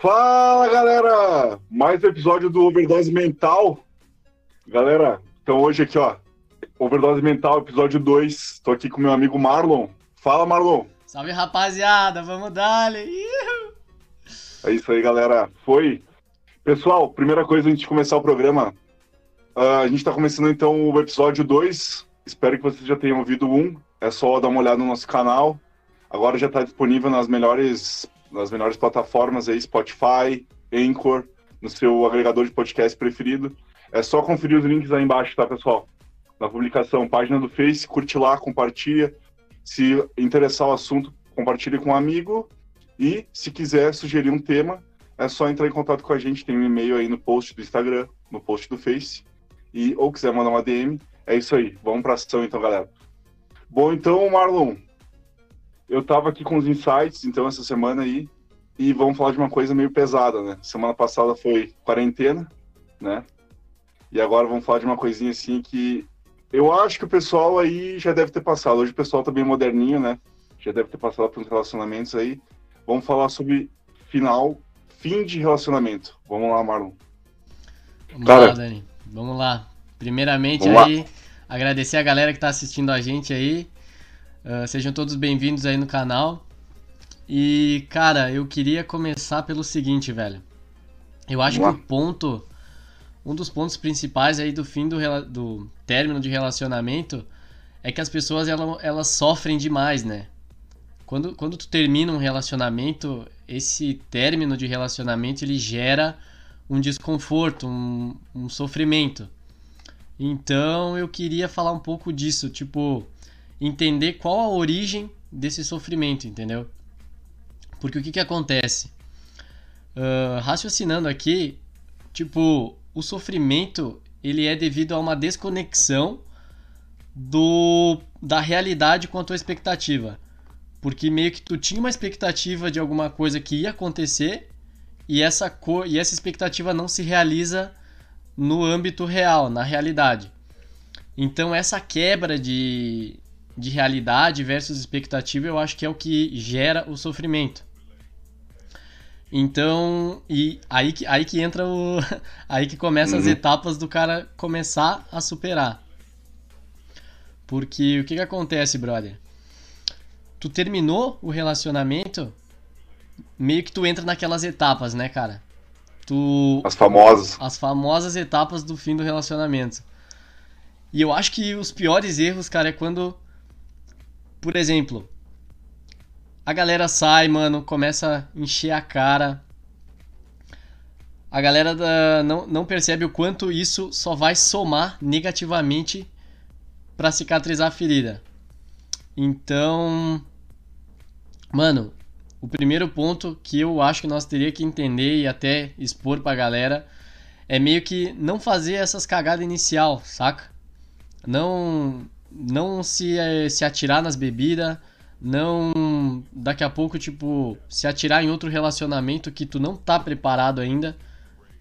Fala galera! Mais um episódio do Overdose Mental. Galera, então hoje aqui ó, Overdose Mental, episódio 2. Estou aqui com meu amigo Marlon. Fala Marlon! Salve rapaziada, vamos dar É isso aí galera, foi. Pessoal, primeira coisa antes de começar o programa, uh, a gente está começando então o episódio 2. Espero que vocês já tenham ouvido um. É só dar uma olhada no nosso canal. Agora já está disponível nas melhores nas melhores plataformas aí, Spotify, Anchor, no seu agregador de podcast preferido. É só conferir os links aí embaixo, tá, pessoal? Na publicação, página do Face, curte lá, compartilha. Se interessar o assunto, compartilhe com um amigo. E se quiser sugerir um tema, é só entrar em contato com a gente. Tem um e-mail aí no post do Instagram, no post do Face. E, ou quiser mandar uma DM, é isso aí. Vamos pra ação então, galera. Bom, então, Marlon, eu tava aqui com os insights, então, essa semana aí, e vamos falar de uma coisa meio pesada, né? Semana passada foi quarentena, né? E agora vamos falar de uma coisinha assim que eu acho que o pessoal aí já deve ter passado. Hoje o pessoal tá bem moderninho, né? Já deve ter passado por uns relacionamentos aí. Vamos falar sobre final, fim de relacionamento. Vamos lá, Marlon. Vamos Cara, lá, Dani. Vamos lá. Primeiramente aí, lá. agradecer a galera que tá assistindo a gente aí. Uh, sejam todos bem-vindos aí no canal. E, cara, eu queria começar pelo seguinte, velho. Eu acho que o ponto. Um dos pontos principais aí do fim do, do término de relacionamento é que as pessoas elas, elas sofrem demais, né? Quando, quando tu termina um relacionamento, esse término de relacionamento ele gera um desconforto, um, um sofrimento. Então eu queria falar um pouco disso, tipo, entender qual a origem desse sofrimento, entendeu? Porque o que, que acontece? Uh, raciocinando aqui, tipo, o sofrimento ele é devido a uma desconexão do da realidade com a tua expectativa. Porque meio que tu tinha uma expectativa de alguma coisa que ia acontecer e essa, e essa expectativa não se realiza no âmbito real, na realidade. Então essa quebra de, de realidade versus expectativa, eu acho que é o que gera o sofrimento. Então, e aí que, aí que entra o. Aí que começa uhum. as etapas do cara começar a superar. Porque o que, que acontece, brother? Tu terminou o relacionamento, meio que tu entra naquelas etapas, né, cara? Tu. As famosas. As famosas etapas do fim do relacionamento. E eu acho que os piores erros, cara, é quando por exemplo, a galera sai, mano, começa a encher a cara. A galera da, não, não percebe o quanto isso só vai somar negativamente para cicatrizar a ferida. Então, mano, o primeiro ponto que eu acho que nós teria que entender e até expor pra galera é meio que não fazer essas cagadas inicial, saca? Não não se, eh, se atirar nas bebidas, não daqui a pouco, tipo, se atirar em outro relacionamento que tu não tá preparado ainda,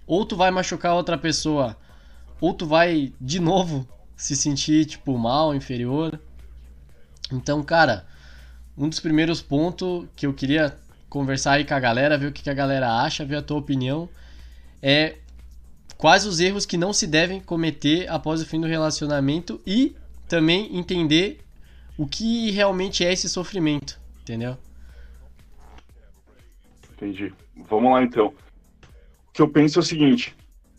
ou tu vai machucar outra pessoa, ou tu vai de novo se sentir, tipo, mal, inferior. Então, cara, um dos primeiros pontos que eu queria conversar aí com a galera, ver o que a galera acha, ver a tua opinião, é quais os erros que não se devem cometer após o fim do relacionamento e também entender o que realmente é esse sofrimento, entendeu? Entendi. Vamos lá então. O que eu penso é o seguinte: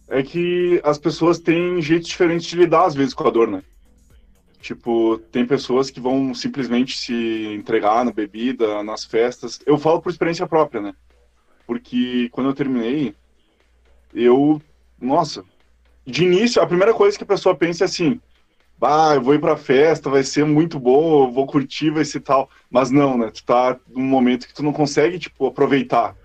é que as pessoas têm jeitos diferentes de lidar às vezes com a dor, né? Tipo, tem pessoas que vão simplesmente se entregar na bebida, nas festas. Eu falo por experiência própria, né? Porque quando eu terminei, eu. Nossa, de início, a primeira coisa que a pessoa pensa é assim: ah, eu vou ir pra festa, vai ser muito bom, eu vou curtir, vai ser tal. Mas não, né? Tu tá num momento que tu não consegue, tipo, aproveitar.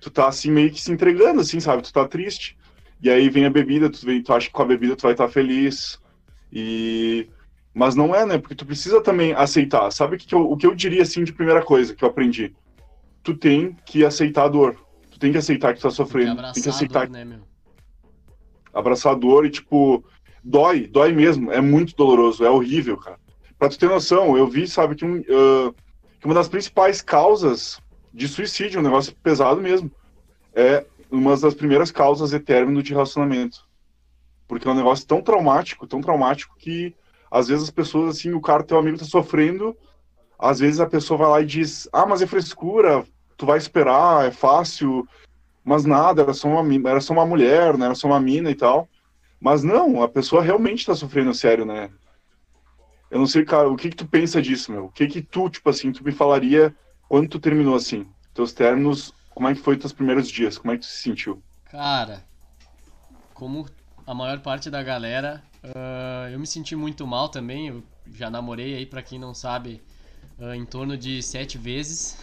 Tu tá, assim, meio que se entregando, assim, sabe? Tu tá triste. E aí vem a bebida, tu, vem, tu acha que com a bebida tu vai estar tá feliz. E... Mas não é, né? Porque tu precisa também aceitar. Sabe o que, eu, o que eu diria, assim, de primeira coisa que eu aprendi? Tu tem que aceitar a dor. Tu tem que aceitar que tu tá sofrendo. Tem que, tem que aceitar. Dor, né, meu? Abraçar a dor e, tipo dói, dói mesmo, é muito doloroso, é horrível, cara. Pra tu ter noção, eu vi, sabe, que, um, uh, que uma das principais causas de suicídio, um negócio pesado mesmo, é uma das primeiras causas de término de relacionamento. Porque é um negócio tão traumático, tão traumático que às vezes as pessoas, assim, o cara, teu amigo tá sofrendo, às vezes a pessoa vai lá e diz, ah, mas é frescura, tu vai esperar, é fácil, mas nada, era só uma, era só uma mulher, né, era só uma mina e tal. Mas não, a pessoa realmente tá sofrendo sério, né? Eu não sei, cara, o que que tu pensa disso, meu? O que que tu, tipo assim, tu me falaria quando tu terminou assim? Teus términos, como é que foi teus primeiros dias? Como é que tu se sentiu? Cara, como a maior parte da galera, uh, eu me senti muito mal também. Eu já namorei aí, para quem não sabe, uh, em torno de sete vezes.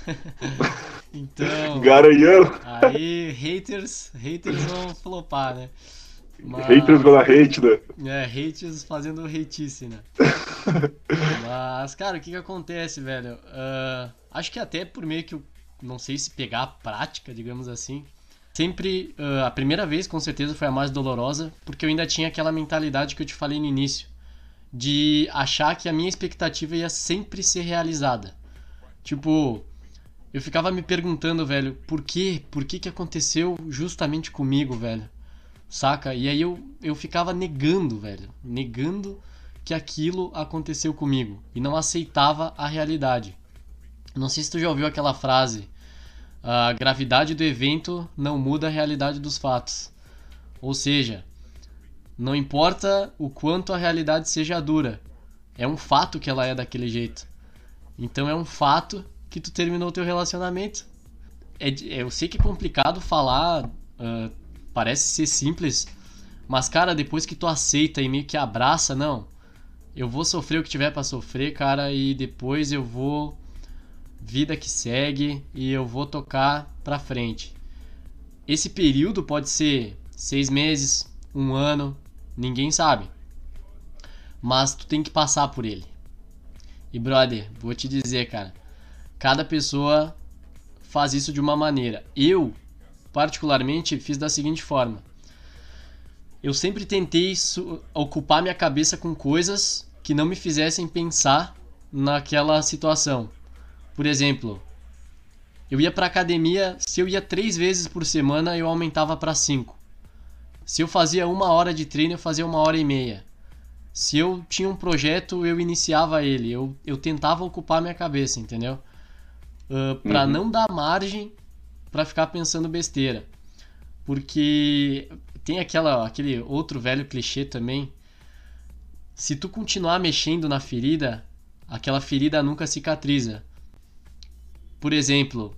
então. Garanhão! Aí, haters, haters vão flopar, né? Mas... Haters gonna hate, né? É, haters fazendo hateisse, né? Mas, cara, o que que acontece, velho? Uh, acho que até por meio que, eu, não sei se pegar a prática, digamos assim, sempre, uh, a primeira vez com certeza foi a mais dolorosa, porque eu ainda tinha aquela mentalidade que eu te falei no início, de achar que a minha expectativa ia sempre ser realizada. Tipo, eu ficava me perguntando, velho, por quê? Por que que aconteceu justamente comigo, velho? Saca? E aí eu, eu ficava negando, velho. Negando que aquilo aconteceu comigo. E não aceitava a realidade. Não sei se tu já ouviu aquela frase. A gravidade do evento não muda a realidade dos fatos. Ou seja, não importa o quanto a realidade seja dura, é um fato que ela é daquele jeito. Então é um fato que tu terminou teu relacionamento. É, eu sei que é complicado falar uh, parece ser simples, mas cara, depois que tu aceita e meio que abraça, não, eu vou sofrer o que tiver para sofrer, cara, e depois eu vou vida que segue e eu vou tocar pra frente. Esse período pode ser seis meses, um ano, ninguém sabe. Mas tu tem que passar por ele. E brother, vou te dizer, cara, cada pessoa faz isso de uma maneira. Eu particularmente, fiz da seguinte forma. Eu sempre tentei ocupar minha cabeça com coisas que não me fizessem pensar naquela situação. Por exemplo, eu ia para academia, se eu ia três vezes por semana, eu aumentava para cinco. Se eu fazia uma hora de treino, eu fazia uma hora e meia. Se eu tinha um projeto, eu iniciava ele. Eu, eu tentava ocupar minha cabeça, entendeu? Uh, para uhum. não dar margem para ficar pensando besteira. Porque tem aquela, aquele outro velho clichê também. Se tu continuar mexendo na ferida, aquela ferida nunca cicatriza. Por exemplo,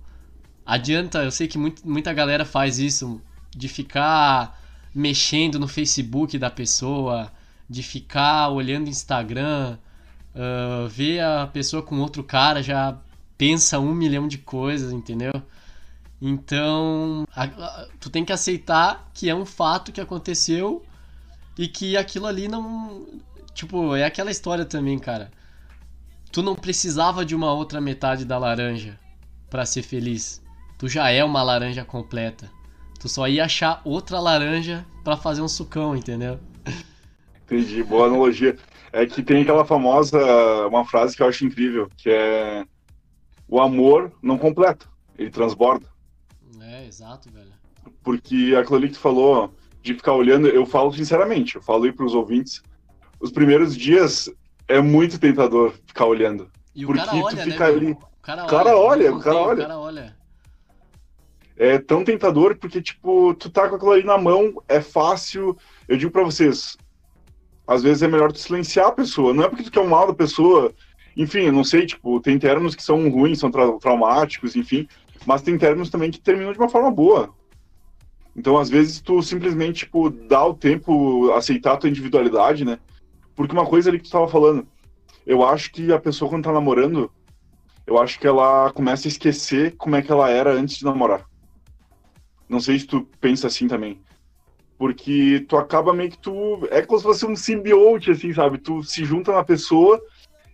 adianta, eu sei que muito, muita galera faz isso, de ficar mexendo no Facebook da pessoa, de ficar olhando Instagram, uh, ver a pessoa com outro cara, já pensa um milhão de coisas, entendeu? Então, a, a, tu tem que aceitar que é um fato que aconteceu e que aquilo ali não. Tipo, é aquela história também, cara. Tu não precisava de uma outra metade da laranja para ser feliz. Tu já é uma laranja completa. Tu só ia achar outra laranja para fazer um sucão, entendeu? Entendi, boa analogia. É que tem aquela famosa, uma frase que eu acho incrível, que é o amor não completa, ele transborda. É, exato, velho. Porque aquilo ali que tu falou, de ficar olhando, eu falo sinceramente, eu falo aí pros ouvintes, os primeiros dias é muito tentador ficar olhando. E porque o cara olha, tu fica né, ali. O cara, o cara olha, o cara olha. O cara olha. É tão tentador porque, tipo, tu tá com aquilo ali na mão, é fácil. Eu digo para vocês, às vezes é melhor tu silenciar a pessoa. Não é porque tu quer o mal da pessoa. Enfim, eu não sei, tipo, tem termos que são ruins, são tra traumáticos, enfim. Mas tem términos também que terminam de uma forma boa. Então, às vezes, tu simplesmente, tipo, dá o tempo, aceitar a tua individualidade, né? Porque uma coisa ali que tu tava falando, eu acho que a pessoa quando tá namorando, eu acho que ela começa a esquecer como é que ela era antes de namorar. Não sei se tu pensa assim também. Porque tu acaba meio que tu. É como se fosse um simbionte, assim, sabe? Tu se junta na pessoa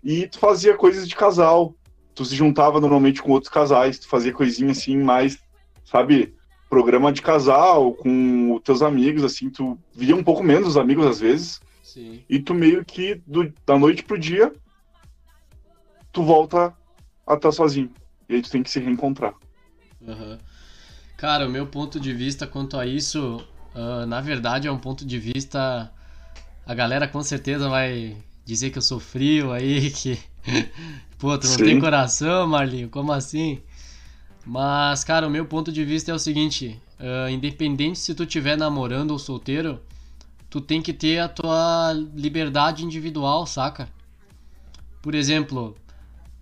e tu fazia coisas de casal tu se juntava normalmente com outros casais, tu fazia coisinha assim, mais, sabe, programa de casal com os teus amigos, assim, tu via um pouco menos os amigos às vezes. Sim. E tu meio que do, da noite pro dia tu volta a estar sozinho. E aí tu tem que se reencontrar. Uhum. Cara, o meu ponto de vista quanto a isso, uh, na verdade, é um ponto de vista. A galera com certeza vai dizer que eu sou frio aí, que. Pô, tu não Sim. tem coração, Marlinho, como assim? Mas, cara, o meu ponto de vista é o seguinte: uh, independente se tu estiver namorando ou solteiro, tu tem que ter a tua liberdade individual, saca? Por exemplo,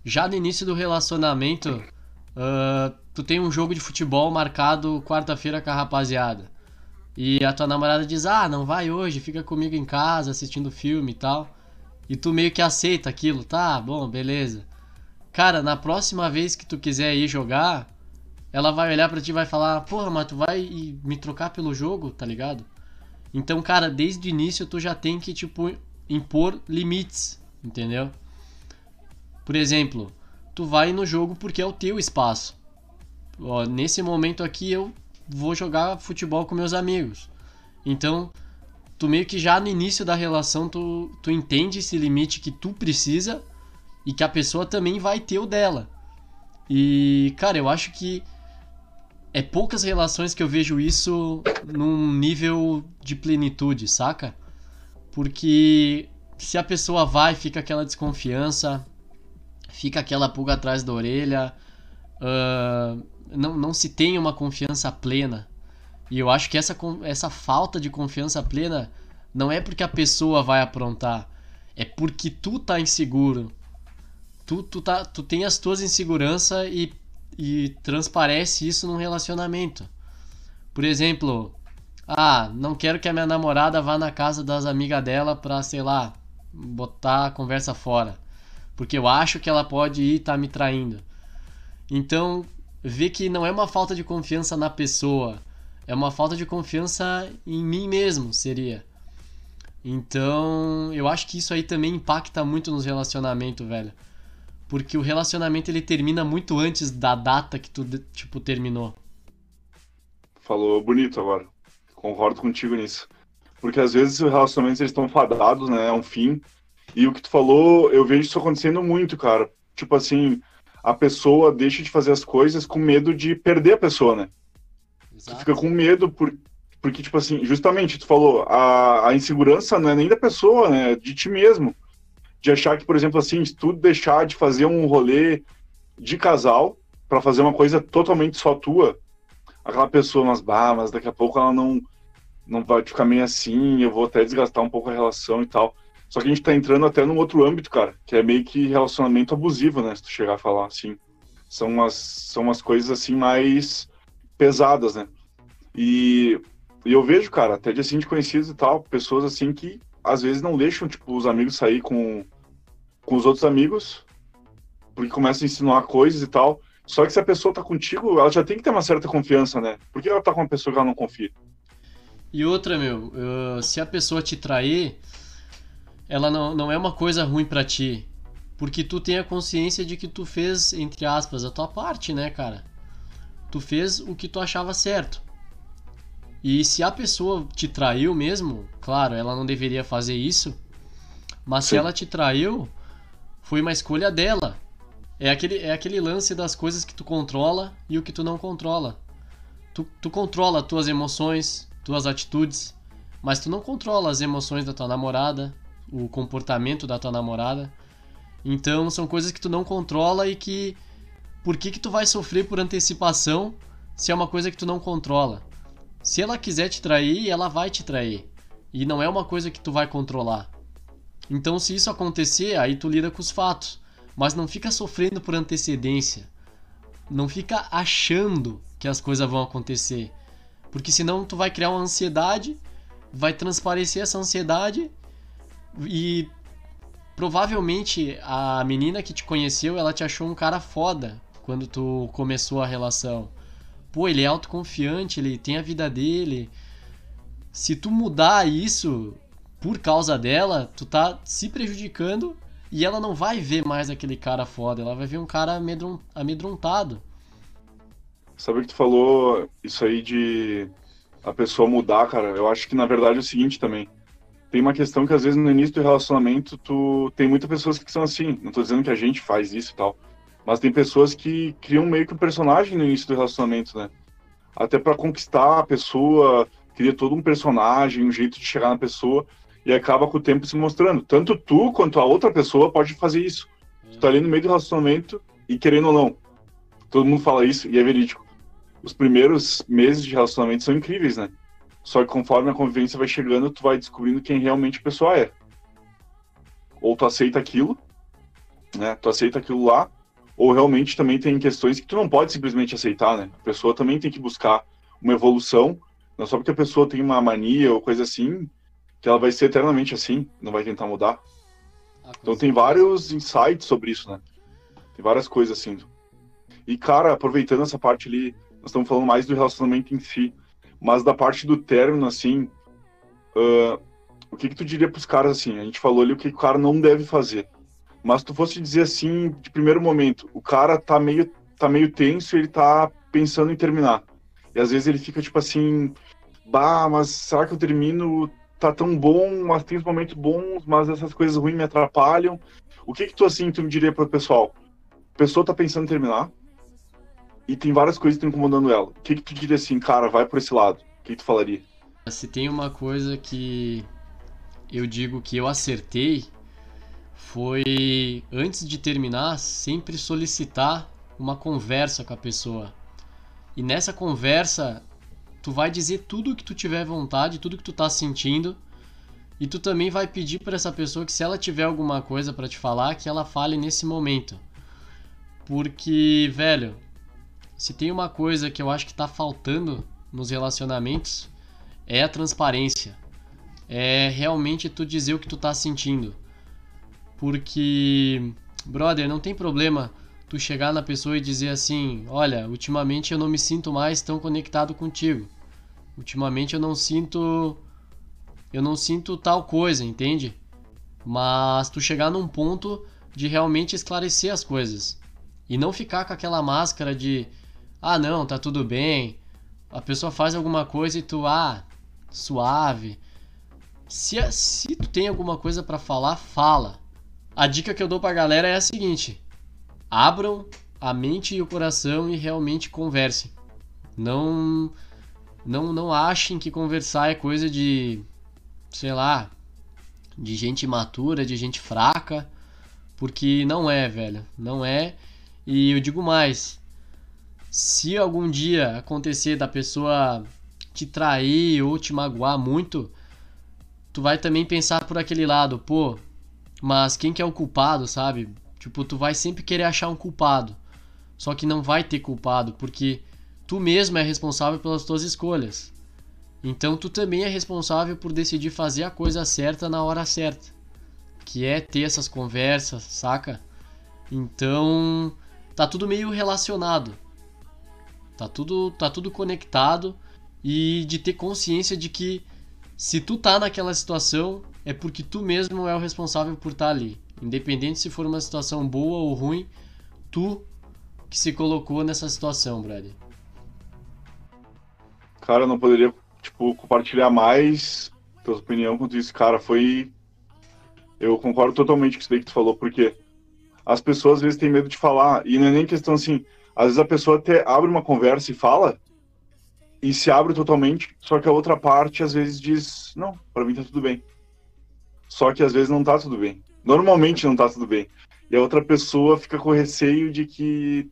já no início do relacionamento, uh, tu tem um jogo de futebol marcado quarta-feira com a rapaziada. E a tua namorada diz: Ah, não vai hoje, fica comigo em casa assistindo filme e tal. E tu meio que aceita aquilo, tá? Bom, beleza. Cara, na próxima vez que tu quiser ir jogar, ela vai olhar para ti e vai falar: Porra, mas tu vai me trocar pelo jogo, tá ligado? Então, cara, desde o início tu já tem que, tipo, impor limites, entendeu? Por exemplo, tu vai no jogo porque é o teu espaço. Ó, nesse momento aqui eu vou jogar futebol com meus amigos. Então, tu meio que já no início da relação tu, tu entende esse limite que tu precisa e que a pessoa também vai ter o dela. E, cara, eu acho que é poucas relações que eu vejo isso num nível de plenitude, saca? Porque se a pessoa vai, fica aquela desconfiança, fica aquela pulga atrás da orelha, uh, não, não se tem uma confiança plena. E eu acho que essa, essa falta de confiança plena não é porque a pessoa vai aprontar, é porque tu tá inseguro. Tu, tu, tá, tu tem as tuas inseguranças e, e transparece isso num relacionamento. Por exemplo, ah, não quero que a minha namorada vá na casa das amigas dela pra, sei lá, botar a conversa fora. Porque eu acho que ela pode ir estar tá me traindo. Então, vê que não é uma falta de confiança na pessoa, é uma falta de confiança em mim mesmo, seria. Então, eu acho que isso aí também impacta muito nos relacionamentos, velho. Porque o relacionamento ele termina muito antes da data que tu, tipo, terminou. Falou bonito agora. Concordo contigo nisso. Porque às vezes os relacionamentos eles estão fadados, né? É um fim. E o que tu falou, eu vejo isso acontecendo muito, cara. Tipo assim, a pessoa deixa de fazer as coisas com medo de perder a pessoa, né? Exato. Tu fica com medo por, porque, tipo assim, justamente, tu falou, a, a insegurança não é nem da pessoa, né? É de ti mesmo. De achar que, por exemplo, assim, se tu deixar de fazer um rolê de casal para fazer uma coisa totalmente só tua, aquela pessoa, mas, bah, mas daqui a pouco ela não, não vai ficar meio assim, eu vou até desgastar um pouco a relação e tal. Só que a gente tá entrando até num outro âmbito, cara, que é meio que relacionamento abusivo, né? Se tu chegar a falar assim. São umas, são umas coisas assim mais pesadas, né? E, e eu vejo, cara, até de assim de conhecidos e tal, pessoas assim que às vezes não deixam, tipo, os amigos sair com, com os outros amigos, porque começam a insinuar coisas e tal. Só que se a pessoa tá contigo, ela já tem que ter uma certa confiança, né? Por que ela tá com uma pessoa que ela não confia? E outra, meu, se a pessoa te trair, ela não, não é uma coisa ruim para ti. Porque tu tem a consciência de que tu fez, entre aspas, a tua parte, né, cara? Tu fez o que tu achava certo. E se a pessoa te traiu mesmo, claro, ela não deveria fazer isso. Mas Sim. se ela te traiu, foi uma escolha dela. É aquele, é aquele lance das coisas que tu controla e o que tu não controla. Tu, tu controla tuas emoções, tuas atitudes, mas tu não controla as emoções da tua namorada, o comportamento da tua namorada. Então são coisas que tu não controla e que por que que tu vai sofrer por antecipação se é uma coisa que tu não controla? Se ela quiser te trair, ela vai te trair. E não é uma coisa que tu vai controlar. Então se isso acontecer, aí tu lida com os fatos, mas não fica sofrendo por antecedência. Não fica achando que as coisas vão acontecer. Porque senão tu vai criar uma ansiedade, vai transparecer essa ansiedade e provavelmente a menina que te conheceu, ela te achou um cara foda quando tu começou a relação. Pô, ele é autoconfiante, ele tem a vida dele. Se tu mudar isso por causa dela, tu tá se prejudicando e ela não vai ver mais aquele cara foda, ela vai ver um cara amedrontado. Sabe o que tu falou, isso aí de a pessoa mudar, cara? Eu acho que na verdade é o seguinte também tem uma questão que às vezes no início do relacionamento tu tem muitas pessoas que são assim. Não tô dizendo que a gente faz isso e tal, mas tem pessoas que criam meio que um personagem no início do relacionamento, né? até para conquistar a pessoa, cria todo um personagem, um jeito de chegar na pessoa e acaba com o tempo se mostrando. Tanto tu quanto a outra pessoa pode fazer isso. Tu tá ali no meio do relacionamento e querendo ou não, todo mundo fala isso e é verídico. Os primeiros meses de relacionamento são incríveis, né? Só que conforme a convivência vai chegando, tu vai descobrindo quem realmente a pessoa é. Ou tu aceita aquilo, né? Tu aceita aquilo lá, ou realmente também tem questões que tu não pode simplesmente aceitar, né? A pessoa também tem que buscar uma evolução, não só porque a pessoa tem uma mania ou coisa assim, que ela vai ser eternamente assim, não vai tentar mudar. Ah, então tem vários insights sobre isso, né? Tem várias coisas assim. E, cara, aproveitando essa parte ali, nós estamos falando mais do relacionamento em si, mas da parte do término, assim, uh, o que que tu diria pros caras, assim? A gente falou ali o que o cara não deve fazer. Mas tu fosse dizer assim, de primeiro momento, o cara tá meio, tá meio tenso ele tá pensando em terminar. E às vezes ele fica tipo assim, bah, mas será que eu termino? Tá tão bom, mas tem os momentos bons, mas essas coisas ruins me atrapalham. O que que tu assim, tu me diria pro pessoal? A pessoa tá pensando em terminar e tem várias coisas que estão incomodando ela. O que que tu diria assim, cara, vai por esse lado? O que, que tu falaria? Se tem uma coisa que eu digo que eu acertei foi antes de terminar sempre solicitar uma conversa com a pessoa. E nessa conversa tu vai dizer tudo o que tu tiver vontade, tudo que tu tá sentindo. E tu também vai pedir para essa pessoa que se ela tiver alguma coisa para te falar, que ela fale nesse momento. Porque, velho, se tem uma coisa que eu acho que tá faltando nos relacionamentos, é a transparência. É realmente tu dizer o que tu tá sentindo. Porque, brother, não tem problema tu chegar na pessoa e dizer assim: Olha, ultimamente eu não me sinto mais tão conectado contigo. Ultimamente eu não sinto. Eu não sinto tal coisa, entende? Mas tu chegar num ponto de realmente esclarecer as coisas. E não ficar com aquela máscara de: Ah, não, tá tudo bem. A pessoa faz alguma coisa e tu, ah, suave. Se, se tu tem alguma coisa para falar, fala. A dica que eu dou pra galera é a seguinte: abram a mente e o coração e realmente conversem. Não não não achem que conversar é coisa de sei lá, de gente imatura, de gente fraca, porque não é, velho, não é. E eu digo mais, se algum dia acontecer da pessoa te trair ou te magoar muito, tu vai também pensar por aquele lado, pô, mas quem que é o culpado, sabe? Tipo, tu vai sempre querer achar um culpado. Só que não vai ter culpado, porque tu mesmo é responsável pelas tuas escolhas. Então tu também é responsável por decidir fazer a coisa certa na hora certa. Que é ter essas conversas, saca? Então, tá tudo meio relacionado. Tá tudo, tá tudo conectado e de ter consciência de que se tu tá naquela situação, é porque tu mesmo é o responsável por estar tá ali. Independente se for uma situação boa ou ruim, tu que se colocou nessa situação, brother. Cara, eu não poderia, tipo, compartilhar mais tua opinião quanto isso, cara, foi... Eu concordo totalmente com isso daí que tu falou, porque as pessoas às vezes têm medo de falar, e não é nem questão assim, às vezes a pessoa até abre uma conversa e fala, e se abre totalmente, só que a outra parte às vezes diz, não, para mim tá tudo bem. Só que às vezes não tá tudo bem. Normalmente não tá tudo bem. E a outra pessoa fica com receio de que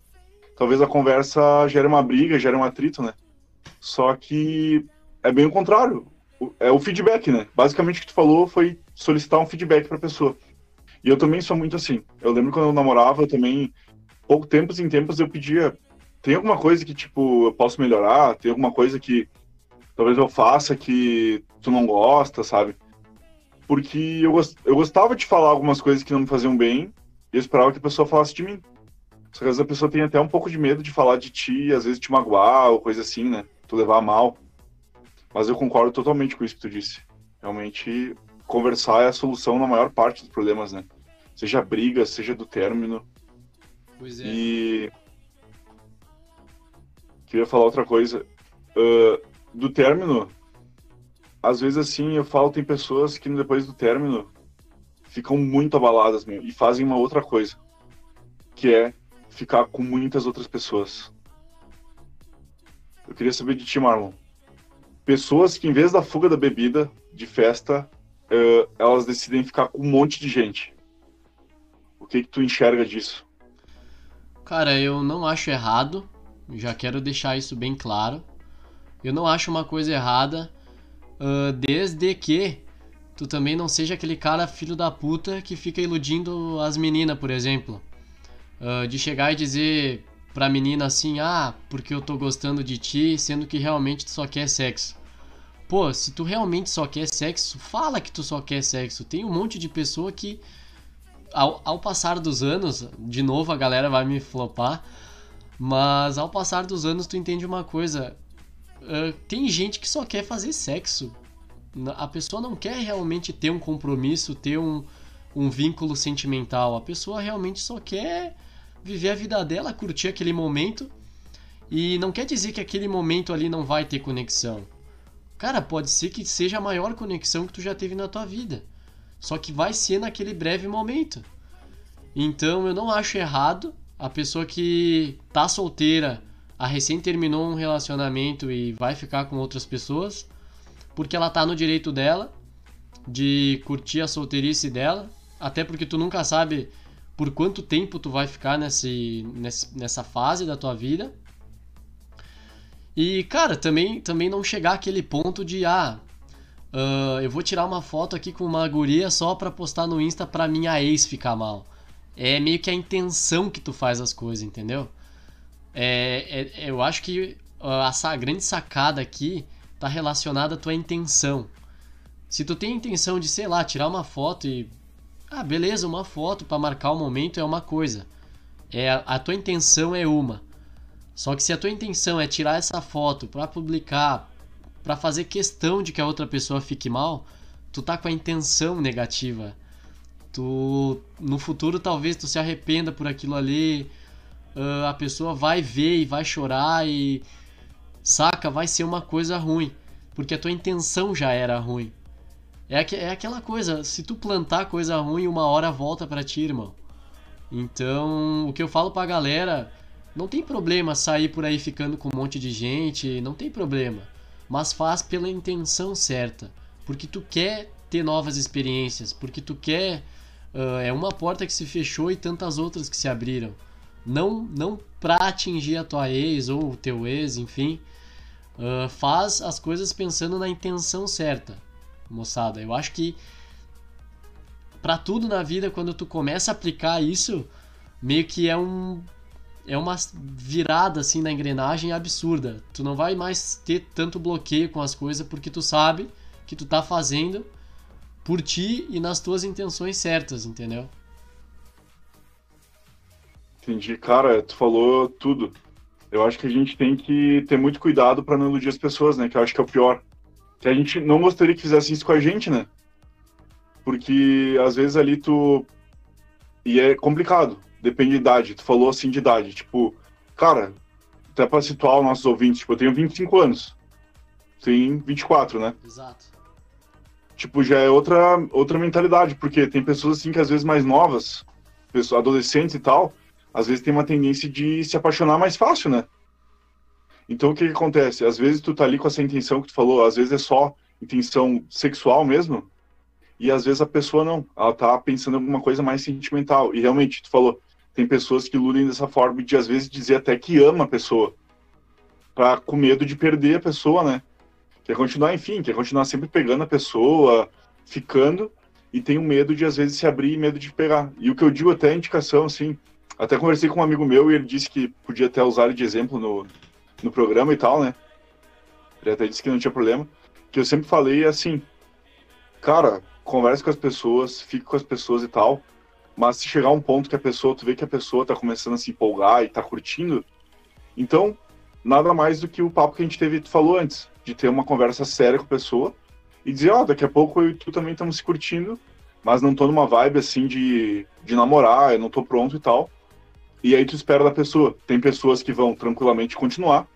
talvez a conversa gere uma briga, gere um atrito, né? Só que é bem o contrário. É o feedback, né? Basicamente o que tu falou foi solicitar um feedback pra pessoa. E eu também sou muito assim. Eu lembro quando eu namorava, eu também, pouco tempos em tempos, eu pedia: tem alguma coisa que, tipo, eu posso melhorar? Tem alguma coisa que talvez eu faça que tu não gosta, sabe? Porque eu, eu gostava de falar algumas coisas que não me faziam bem e eu esperava que a pessoa falasse de mim. Só que às vezes a pessoa tem até um pouco de medo de falar de ti, às vezes te magoar ou coisa assim, né? Tu levar mal. Mas eu concordo totalmente com isso que tu disse. Realmente, conversar é a solução na maior parte dos problemas, né? Seja briga, seja do término. Pois é. E. Queria falar outra coisa. Uh, do término, às vezes assim, eu falo, tem pessoas que depois do término ficam muito abaladas meu, e fazem uma outra coisa, que é ficar com muitas outras pessoas. Eu queria saber de ti, Marlon. Pessoas que, em vez da fuga da bebida, de festa, uh, elas decidem ficar com um monte de gente. O que, que tu enxerga disso? Cara, eu não acho errado. Já quero deixar isso bem claro. Eu não acho uma coisa errada, uh, desde que tu também não seja aquele cara filho da puta que fica iludindo as meninas, por exemplo. Uh, de chegar e dizer pra menina assim, ah, porque eu tô gostando de ti, sendo que realmente tu só quer sexo. Pô, se tu realmente só quer sexo, fala que tu só quer sexo. Tem um monte de pessoa que, ao, ao passar dos anos, de novo a galera vai me flopar, mas ao passar dos anos tu entende uma coisa. Uh, tem gente que só quer fazer sexo. A pessoa não quer realmente ter um compromisso, ter um, um vínculo sentimental. A pessoa realmente só quer viver a vida dela, curtir aquele momento. E não quer dizer que aquele momento ali não vai ter conexão. Cara, pode ser que seja a maior conexão que tu já teve na tua vida. Só que vai ser naquele breve momento. Então eu não acho errado a pessoa que tá solteira, a recém terminou um relacionamento e vai ficar com outras pessoas, porque ela tá no direito dela de curtir a solteirice dela, até porque tu nunca sabe por quanto tempo tu vai ficar nesse, nessa fase da tua vida. E, cara, também, também não chegar aquele ponto de, ah, uh, eu vou tirar uma foto aqui com uma guria só pra postar no Insta pra minha ex ficar mal. É meio que a intenção que tu faz as coisas, entendeu? É, é eu acho que a, a grande sacada aqui tá relacionada à tua intenção. Se tu tem a intenção de, sei lá, tirar uma foto e ah, beleza, uma foto para marcar o momento é uma coisa. É a tua intenção é uma. Só que se a tua intenção é tirar essa foto para publicar, para fazer questão de que a outra pessoa fique mal, tu tá com a intenção negativa. Tu no futuro talvez tu se arrependa por aquilo ali, uh, a pessoa vai ver e vai chorar e saca, vai ser uma coisa ruim, porque a tua intenção já era ruim. É, é aquela coisa, se tu plantar coisa ruim, uma hora volta para ti, irmão. Então, o que eu falo pra galera, não tem problema sair por aí ficando com um monte de gente, não tem problema. Mas faz pela intenção certa, porque tu quer ter novas experiências, porque tu quer uh, é uma porta que se fechou e tantas outras que se abriram. Não, não pra atingir a tua ex ou o teu ex, enfim. Uh, faz as coisas pensando na intenção certa moçada. Eu acho que para tudo na vida, quando tu começa a aplicar isso, meio que é um é uma virada assim na engrenagem absurda. Tu não vai mais ter tanto bloqueio com as coisas porque tu sabe que tu tá fazendo por ti e nas tuas intenções certas, entendeu? Entendi, cara, tu falou tudo. Eu acho que a gente tem que ter muito cuidado para não iludir as pessoas, né? Que eu acho que é o pior que a gente não gostaria que fizesse isso com a gente, né? Porque às vezes ali tu. E é complicado, depende de idade. Tu falou assim de idade, tipo, cara, até pra situar os nossos ouvintes, tipo, eu tenho 25 anos. Tem 24, né? Exato. Tipo, já é outra, outra mentalidade, porque tem pessoas assim que às vezes mais novas, pessoas, adolescentes e tal, às vezes tem uma tendência de se apaixonar mais fácil, né? Então o que, que acontece? Às vezes tu tá ali com essa intenção que tu falou, às vezes é só intenção sexual mesmo, e às vezes a pessoa não, ela tá pensando em alguma coisa mais sentimental. E realmente, tu falou, tem pessoas que iludem dessa forma de às vezes dizer até que ama a pessoa, pra, com medo de perder a pessoa, né? Quer continuar, enfim, quer continuar sempre pegando a pessoa, ficando, e tem um medo de às vezes se abrir e medo de pegar. E o que eu digo até é indicação, assim, até conversei com um amigo meu e ele disse que podia até usar ele de exemplo no, no programa e tal, né? Ele até disse que não tinha problema. Que eu sempre falei assim, cara, converse com as pessoas, fique com as pessoas e tal, mas se chegar um ponto que a pessoa, tu vê que a pessoa tá começando a se empolgar e tá curtindo, então, nada mais do que o papo que a gente teve, tu falou antes, de ter uma conversa séria com a pessoa e dizer, ó, oh, daqui a pouco eu e tu também estamos se curtindo, mas não tô numa vibe assim de, de namorar, eu não tô pronto e tal. E aí tu espera da pessoa. Tem pessoas que vão tranquilamente continuar.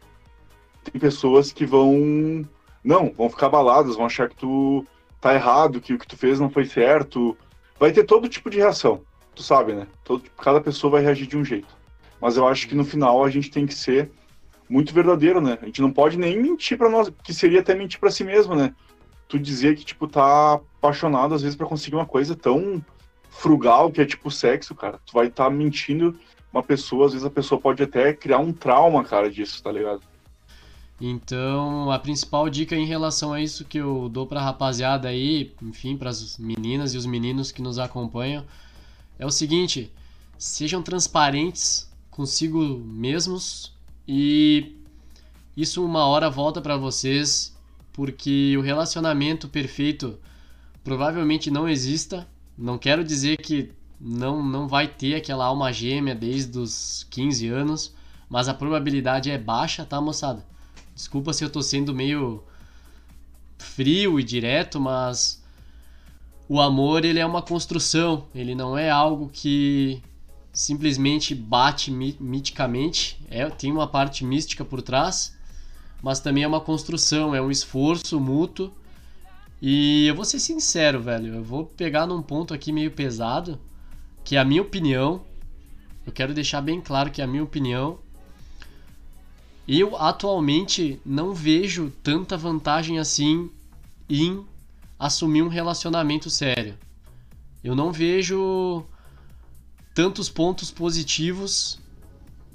Tem pessoas que vão. Não, vão ficar abaladas, vão achar que tu tá errado, que o que tu fez não foi certo. Vai ter todo tipo de reação. Tu sabe, né? Todo, cada pessoa vai reagir de um jeito. Mas eu acho que no final a gente tem que ser muito verdadeiro, né? A gente não pode nem mentir para nós, que seria até mentir para si mesmo, né? Tu dizer que, tipo, tá apaixonado às vezes para conseguir uma coisa tão frugal que é tipo sexo, cara. Tu vai estar tá mentindo uma pessoa, às vezes a pessoa pode até criar um trauma, cara, disso, tá ligado? Então, a principal dica em relação a isso que eu dou pra rapaziada aí, enfim, para as meninas e os meninos que nos acompanham, é o seguinte: sejam transparentes consigo mesmos e isso uma hora volta para vocês, porque o relacionamento perfeito provavelmente não exista. Não quero dizer que não, não vai ter aquela alma gêmea desde os 15 anos, mas a probabilidade é baixa, tá, moçada? Desculpa se eu tô sendo meio frio e direto, mas o amor ele é uma construção, ele não é algo que simplesmente bate miticamente, é, tem uma parte mística por trás, mas também é uma construção, é um esforço mútuo. E eu vou ser sincero, velho, eu vou pegar num ponto aqui meio pesado, que é a minha opinião. Eu quero deixar bem claro que é a minha opinião. Eu atualmente não vejo tanta vantagem assim em assumir um relacionamento sério. Eu não vejo tantos pontos positivos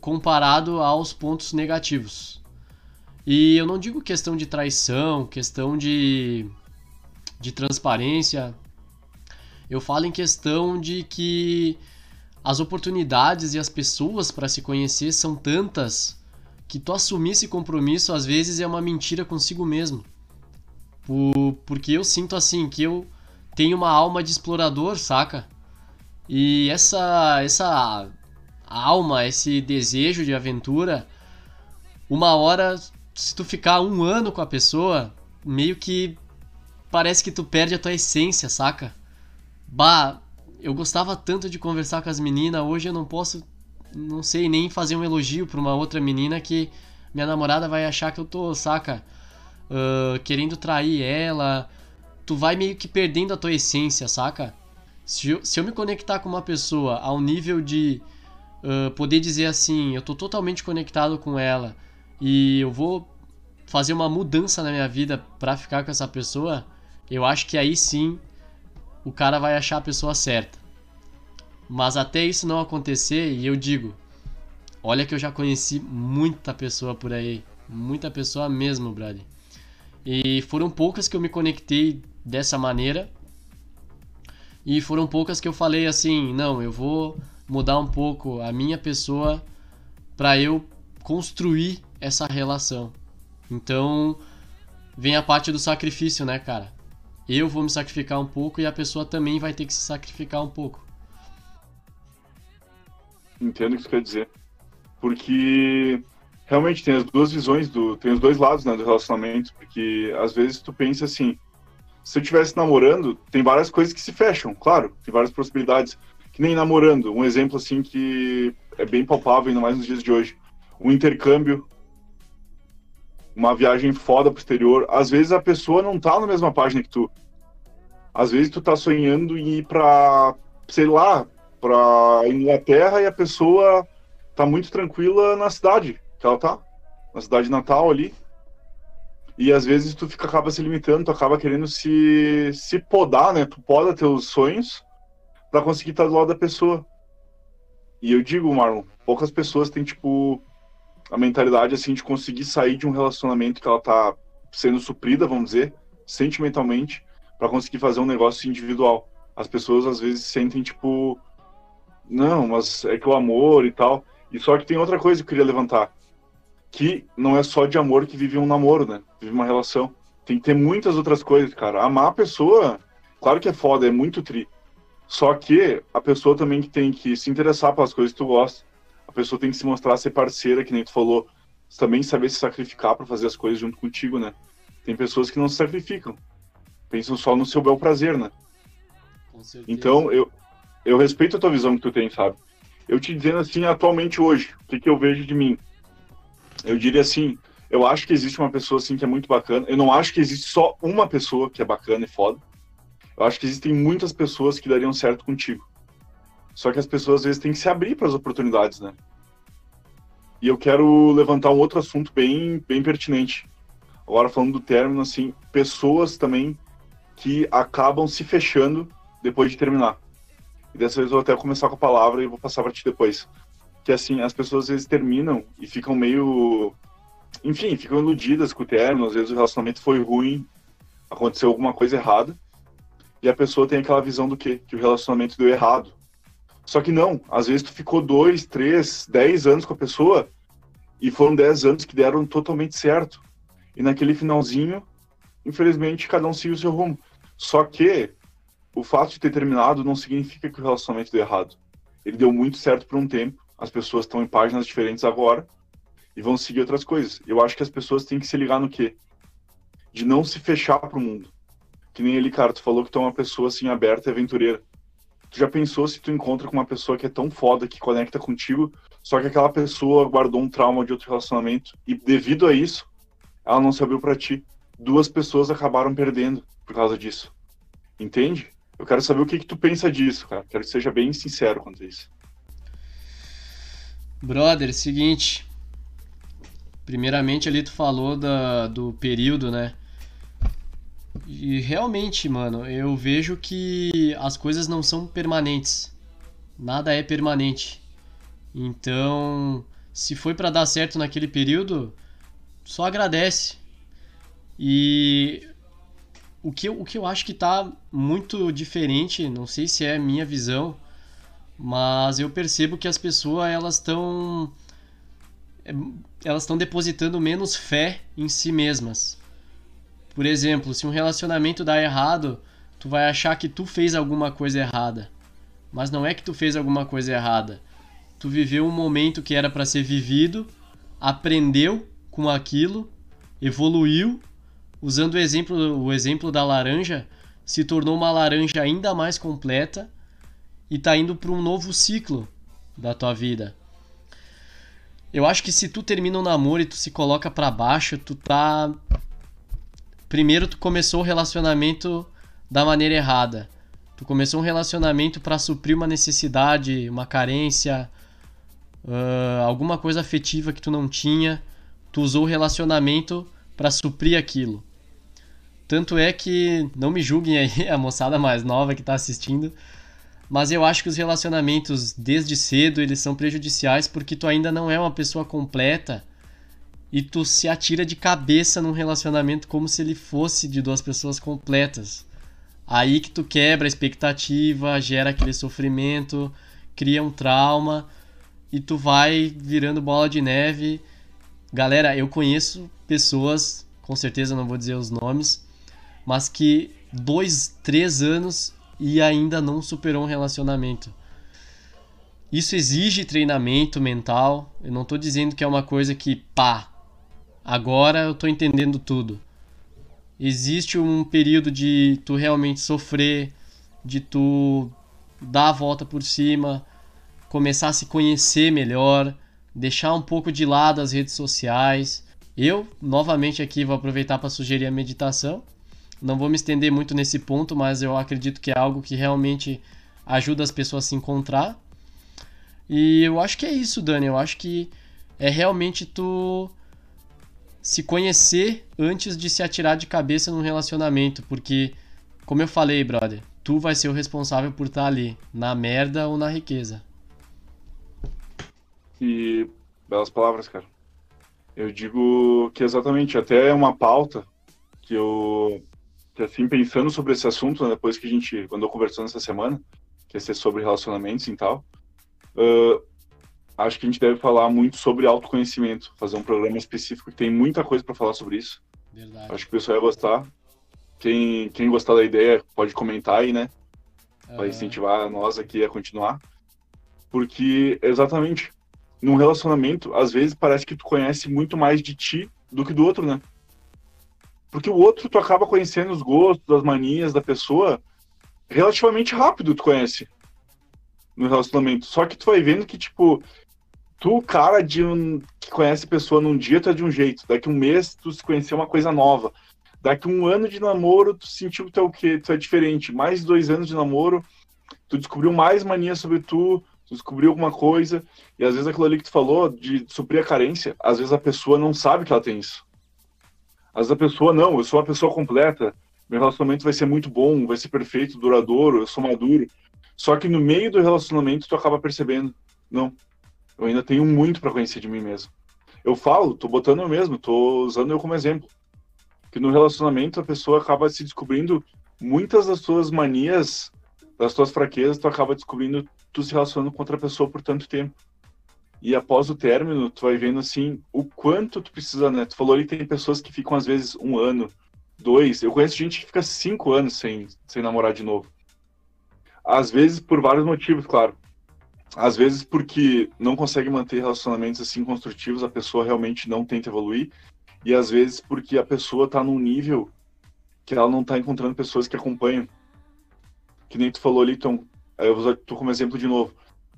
comparado aos pontos negativos. E eu não digo questão de traição, questão de, de transparência. Eu falo em questão de que as oportunidades e as pessoas para se conhecer são tantas que tu assumir esse compromisso às vezes é uma mentira consigo mesmo. Por, porque eu sinto assim que eu tenho uma alma de explorador, saca? E essa essa alma, esse desejo de aventura, uma hora se tu ficar um ano com a pessoa, meio que parece que tu perde a tua essência, saca? Bah, eu gostava tanto de conversar com as meninas, hoje eu não posso, não sei nem fazer um elogio pra uma outra menina que minha namorada vai achar que eu tô, saca? Uh, querendo trair ela. Tu vai meio que perdendo a tua essência, saca? Se eu, se eu me conectar com uma pessoa ao nível de uh, poder dizer assim, eu tô totalmente conectado com ela e eu vou fazer uma mudança na minha vida para ficar com essa pessoa, eu acho que aí sim o cara vai achar a pessoa certa. Mas até isso não acontecer, e eu digo, olha que eu já conheci muita pessoa por aí, muita pessoa mesmo, brother. E foram poucas que eu me conectei dessa maneira. E foram poucas que eu falei assim, não, eu vou mudar um pouco a minha pessoa para eu construir essa relação. Então, vem a parte do sacrifício, né, cara? Eu vou me sacrificar um pouco e a pessoa também vai ter que se sacrificar um pouco. Entendo o que você quer dizer. Porque realmente tem as duas visões do. Tem os dois lados né, do relacionamento. Porque às vezes tu pensa assim. Se eu estivesse namorando, tem várias coisas que se fecham, claro, tem várias possibilidades. Que nem namorando. Um exemplo assim que é bem palpável, ainda mais nos dias de hoje. Um intercâmbio uma viagem foda pro exterior, às vezes a pessoa não tá na mesma página que tu. Às vezes tu tá sonhando em ir pra, sei lá, pra Inglaterra e a pessoa tá muito tranquila na cidade que ela tá, na cidade natal ali. E às vezes tu fica, acaba se limitando, tu acaba querendo se, se podar, né? Tu poda teus sonhos para conseguir estar do lado da pessoa. E eu digo, Marlon, poucas pessoas têm, tipo, a mentalidade assim de conseguir sair de um relacionamento que ela tá sendo suprida, vamos dizer, sentimentalmente, para conseguir fazer um negócio individual. As pessoas às vezes sentem tipo, não, mas é que o amor e tal. E só que tem outra coisa que eu queria levantar, que não é só de amor que vive um namoro, né? Vive uma relação. Tem que ter muitas outras coisas, cara. Amar a pessoa, claro que é foda, é muito tri. Só que a pessoa também tem que se interessar pelas coisas que tu gosta a pessoa tem que se mostrar ser parceira, que nem tu falou, também saber se sacrificar para fazer as coisas junto contigo, né? Tem pessoas que não se sacrificam, pensam só no seu bel prazer, né? Então, eu, eu respeito a tua visão que tu tem, sabe? Eu te dizendo assim, atualmente hoje, o que, que eu vejo de mim? Eu diria assim, eu acho que existe uma pessoa assim que é muito bacana. Eu não acho que existe só uma pessoa que é bacana e foda. Eu acho que existem muitas pessoas que dariam certo contigo. Só que as pessoas às vezes têm que se abrir para as oportunidades, né? E eu quero levantar um outro assunto bem, bem pertinente. Agora falando do término, assim, pessoas também que acabam se fechando depois de terminar. E dessa vez eu vou até começar com a palavra e vou passar para ti depois. Que assim, as pessoas às vezes terminam e ficam meio. Enfim, ficam iludidas com o término, às vezes o relacionamento foi ruim, aconteceu alguma coisa errada, e a pessoa tem aquela visão do quê? Que o relacionamento deu errado. Só que não, às vezes tu ficou dois, três, dez anos com a pessoa e foram dez anos que deram totalmente certo. E naquele finalzinho, infelizmente, cada um seguiu o seu rumo. Só que o fato de ter terminado não significa que o relacionamento deu errado. Ele deu muito certo por um tempo, as pessoas estão em páginas diferentes agora e vão seguir outras coisas. Eu acho que as pessoas têm que se ligar no quê? De não se fechar para o mundo. Que nem ele, cara, tu falou que tu é uma pessoa assim aberta e aventureira. Tu já pensou se tu encontra com uma pessoa que é tão foda que conecta contigo, só que aquela pessoa guardou um trauma de outro relacionamento e devido a isso, ela não se abriu para ti. Duas pessoas acabaram perdendo por causa disso. Entende? Eu quero saber o que, que tu pensa disso, cara. Quero que seja bem sincero quanto a isso. Brother, seguinte. Primeiramente ali tu falou da, do período, né? E realmente, mano, eu vejo que as coisas não são permanentes. Nada é permanente. Então, se foi para dar certo naquele período, só agradece. E o que, eu, o que eu acho que tá muito diferente, não sei se é minha visão, mas eu percebo que as pessoas elas estão elas estão depositando menos fé em si mesmas. Por exemplo, se um relacionamento dá errado, tu vai achar que tu fez alguma coisa errada. Mas não é que tu fez alguma coisa errada. Tu viveu um momento que era para ser vivido, aprendeu com aquilo, evoluiu, usando o exemplo, o exemplo da laranja, se tornou uma laranja ainda mais completa e tá indo para um novo ciclo da tua vida. Eu acho que se tu termina um namoro e tu se coloca para baixo, tu tá primeiro tu começou o relacionamento da maneira errada. Tu começou um relacionamento para suprir uma necessidade, uma carência, uh, alguma coisa afetiva que tu não tinha. Tu usou o relacionamento para suprir aquilo. Tanto é que, não me julguem aí, a moçada mais nova que está assistindo, mas eu acho que os relacionamentos desde cedo eles são prejudiciais porque tu ainda não é uma pessoa completa e tu se atira de cabeça num relacionamento como se ele fosse de duas pessoas completas. Aí que tu quebra a expectativa, gera aquele sofrimento, cria um trauma e tu vai virando bola de neve. Galera, eu conheço pessoas, com certeza não vou dizer os nomes, mas que dois, três anos e ainda não superou um relacionamento. Isso exige treinamento mental. Eu não estou dizendo que é uma coisa que pá, Agora eu tô entendendo tudo. Existe um período de tu realmente sofrer, de tu dar a volta por cima, começar a se conhecer melhor, deixar um pouco de lado as redes sociais. Eu, novamente aqui, vou aproveitar para sugerir a meditação. Não vou me estender muito nesse ponto, mas eu acredito que é algo que realmente ajuda as pessoas a se encontrar. E eu acho que é isso, Dani. Eu acho que é realmente tu se conhecer antes de se atirar de cabeça num relacionamento, porque, como eu falei, brother, tu vai ser o responsável por estar ali, na merda ou na riqueza. E belas palavras, cara. Eu digo que exatamente, até é uma pauta que eu, que assim, pensando sobre esse assunto, né, depois que a gente andou conversando essa semana, que ia ser sobre relacionamentos e tal, uh, acho que a gente deve falar muito sobre autoconhecimento, fazer um programa específico que tem muita coisa para falar sobre isso. Verdade. Acho que o pessoal vai gostar. Quem, quem gostar da ideia pode comentar aí, né? Para uhum. incentivar nós aqui a continuar. Porque, exatamente, num relacionamento, às vezes parece que tu conhece muito mais de ti do que do outro, né? Porque o outro tu acaba conhecendo os gostos, as manias da pessoa relativamente rápido, tu conhece no relacionamento. Só que tu vai vendo que, tipo, tu, cara de um, que conhece pessoa num dia, tu é de um jeito. Daqui um mês, tu se conheceu uma coisa nova. Daqui um ano de namoro, tu sentiu que tu é o quê? Tu é diferente. Mais dois anos de namoro, tu descobriu mais mania sobre tu, Tu descobriu alguma coisa, e às vezes aquilo ali que tu falou de suprir a carência, às vezes a pessoa não sabe que ela tem isso. Às vezes a pessoa, não, eu sou uma pessoa completa, meu relacionamento vai ser muito bom, vai ser perfeito, duradouro, eu sou maduro. Só que no meio do relacionamento tu acaba percebendo, não, eu ainda tenho muito para conhecer de mim mesmo. Eu falo, tô botando eu mesmo, tô usando eu como exemplo. Que no relacionamento a pessoa acaba se descobrindo muitas das suas manias, das suas fraquezas, tu acaba descobrindo tu se relacionando com outra pessoa por tanto tempo. E após o término, tu vai vendo assim o quanto tu precisa, né? Tu falou ali tem pessoas que ficam às vezes um ano, dois. Eu conheço gente que fica cinco anos sem, sem namorar de novo. Às vezes por vários motivos, claro. Às vezes porque não consegue manter relacionamentos assim construtivos, a pessoa realmente não tenta evoluir. E às vezes porque a pessoa tá num nível que ela não tá encontrando pessoas que acompanham. Que nem tu falou ali, Tom. Eu vou usar tu como exemplo de novo.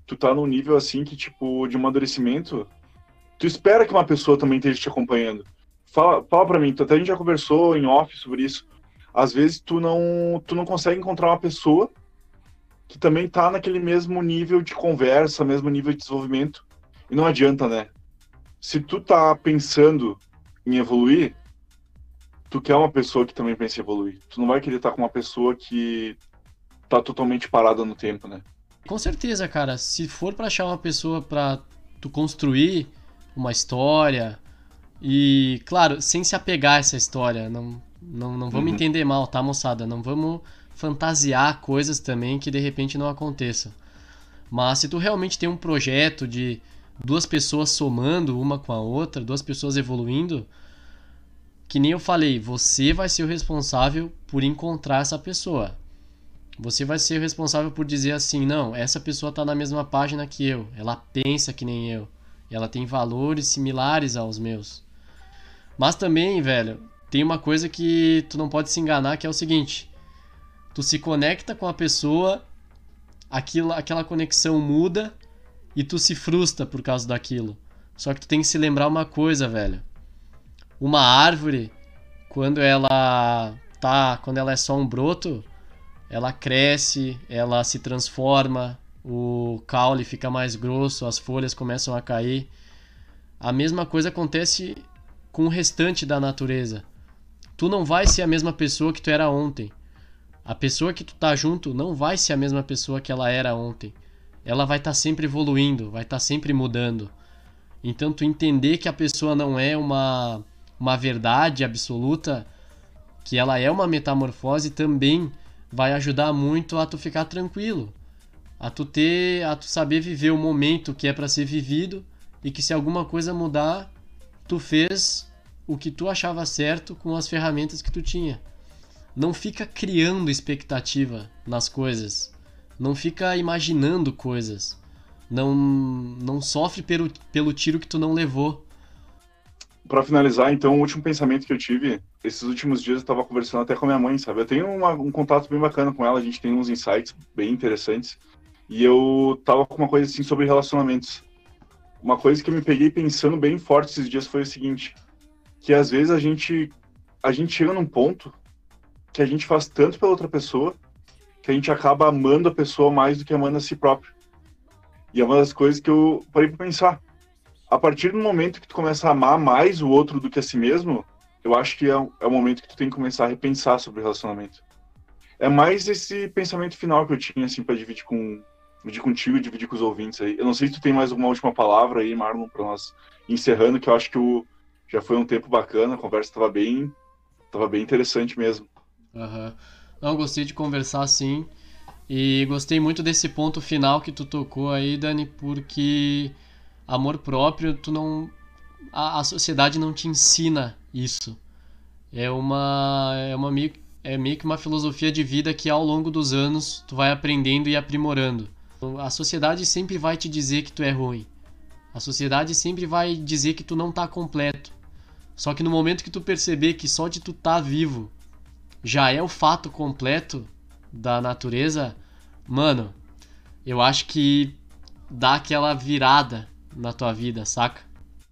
Tu tá num nível assim que, tipo, de amadurecimento. Tu espera que uma pessoa também esteja te acompanhando. Fala, fala pra mim, até a gente já conversou em off sobre isso. Às vezes tu não, tu não consegue encontrar uma pessoa que também tá naquele mesmo nível de conversa, mesmo nível de desenvolvimento. E não adianta, né? Se tu tá pensando em evoluir, tu quer uma pessoa que também pensa em evoluir. Tu não vai querer estar com uma pessoa que tá totalmente parada no tempo, né? Com certeza, cara. Se for para achar uma pessoa para tu construir uma história e, claro, sem se apegar a essa história, não não, não vamos uhum. entender mal, tá, moçada? Não vamos fantasiar coisas também que de repente não aconteçam. Mas se tu realmente tem um projeto de duas pessoas somando uma com a outra, duas pessoas evoluindo, que nem eu falei, você vai ser o responsável por encontrar essa pessoa. Você vai ser o responsável por dizer assim: não, essa pessoa está na mesma página que eu, ela pensa que nem eu, ela tem valores similares aos meus. Mas também, velho, tem uma coisa que tu não pode se enganar que é o seguinte: tu se conecta com a pessoa, aquilo, aquela conexão muda e tu se frustra por causa daquilo. Só que tu tem que se lembrar uma coisa, velho uma árvore, quando ela tá, quando ela é só um broto, ela cresce, ela se transforma, o caule fica mais grosso, as folhas começam a cair. A mesma coisa acontece com o restante da natureza. Tu não vai ser a mesma pessoa que tu era ontem. A pessoa que tu tá junto não vai ser a mesma pessoa que ela era ontem. Ela vai estar tá sempre evoluindo, vai estar tá sempre mudando. Então tu entender que a pessoa não é uma uma verdade absoluta, que ela é uma metamorfose, também vai ajudar muito a tu ficar tranquilo, a tu ter, a tu saber viver o momento que é para ser vivido e que se alguma coisa mudar, tu fez o que tu achava certo com as ferramentas que tu tinha. Não fica criando expectativa nas coisas. Não fica imaginando coisas. Não, não sofre pelo, pelo tiro que tu não levou para finalizar, então, o último pensamento que eu tive, esses últimos dias eu estava conversando até com a minha mãe, sabe? Eu tenho uma, um contato bem bacana com ela, a gente tem uns insights bem interessantes. E eu tava com uma coisa assim sobre relacionamentos. Uma coisa que eu me peguei pensando bem forte esses dias foi o seguinte, que às vezes a gente a gente chega num ponto que a gente faz tanto pela outra pessoa que a gente acaba amando a pessoa mais do que amando a si próprio. E é uma das coisas que eu parei para pensar a partir do momento que tu começa a amar mais o outro do que a si mesmo, eu acho que é, é o momento que tu tem que começar a repensar sobre o relacionamento. É mais esse pensamento final que eu tinha, assim, pra dividir com dividir contigo e dividir com os ouvintes aí. Eu não sei se tu tem mais alguma última palavra aí, Marlon, para nós encerrando, que eu acho que o, já foi um tempo bacana, a conversa estava bem, tava bem interessante mesmo. Uhum. Não, gostei de conversar sim. E gostei muito desse ponto final que tu tocou aí, Dani, porque amor próprio, tu não a, a sociedade não te ensina isso. É uma é uma meio, é meio que uma filosofia de vida que ao longo dos anos tu vai aprendendo e aprimorando. A sociedade sempre vai te dizer que tu é ruim. A sociedade sempre vai dizer que tu não tá completo. Só que no momento que tu perceber que só de tu tá vivo já é o fato completo da natureza, mano, eu acho que dá aquela virada na tua vida, saca?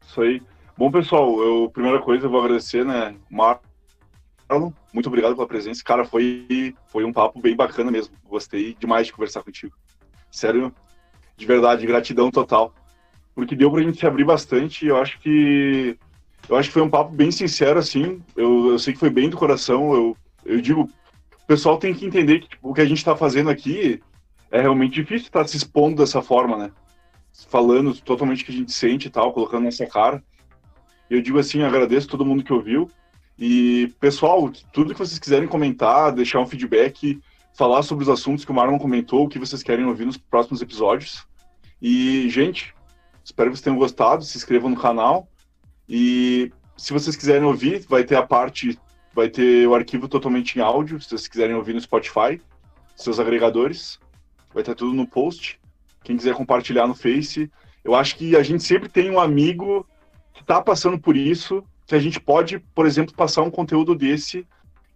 Isso aí. Bom, pessoal, eu, primeira coisa, eu vou agradecer, né, Marlon, muito obrigado pela presença. Cara, foi, foi um papo bem bacana mesmo. Gostei demais de conversar contigo. Sério. De verdade, gratidão total. Porque deu pra gente se abrir bastante e eu acho que. Eu acho que foi um papo bem sincero, assim. Eu, eu sei que foi bem do coração. Eu, eu digo, o pessoal tem que entender que tipo, o que a gente tá fazendo aqui é realmente difícil estar tá se expondo dessa forma, né? Falando totalmente o que a gente sente e tal, colocando nossa cara. Eu digo assim, agradeço todo mundo que ouviu. E, pessoal, tudo que vocês quiserem comentar, deixar um feedback, falar sobre os assuntos que o Marlon comentou, o que vocês querem ouvir nos próximos episódios. E, gente, espero que vocês tenham gostado, se inscrevam no canal. E se vocês quiserem ouvir, vai ter a parte, vai ter o arquivo totalmente em áudio, se vocês quiserem ouvir no Spotify, seus agregadores. Vai estar tudo no post. Quem quiser compartilhar no Face. Eu acho que a gente sempre tem um amigo que está passando por isso, que a gente pode, por exemplo, passar um conteúdo desse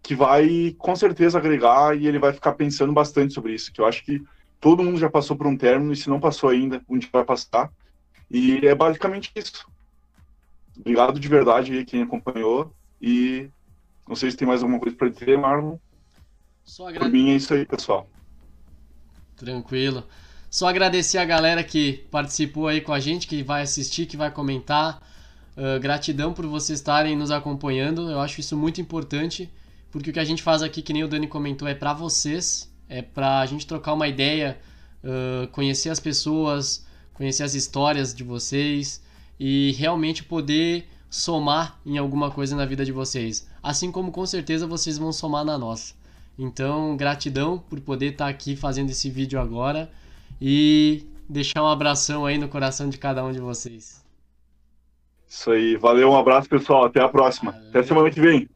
que vai com certeza agregar e ele vai ficar pensando bastante sobre isso, que eu acho que todo mundo já passou por um término e se não passou ainda, um dia vai passar. E é basicamente isso. Obrigado de verdade aí quem acompanhou e não sei se tem mais alguma coisa para dizer, Marlon. Só agrade... Por mim é isso aí, pessoal. Tranquilo. Só agradecer a galera que participou aí com a gente, que vai assistir, que vai comentar. Uh, gratidão por vocês estarem nos acompanhando. Eu acho isso muito importante, porque o que a gente faz aqui, que nem o Dani comentou, é para vocês, é para a gente trocar uma ideia, uh, conhecer as pessoas, conhecer as histórias de vocês e realmente poder somar em alguma coisa na vida de vocês. Assim como com certeza vocês vão somar na nossa. Então, gratidão por poder estar aqui fazendo esse vídeo agora e deixar um abração aí no coração de cada um de vocês. Isso aí, valeu, um abraço pessoal, até a próxima. Valeu. Até semana que vem.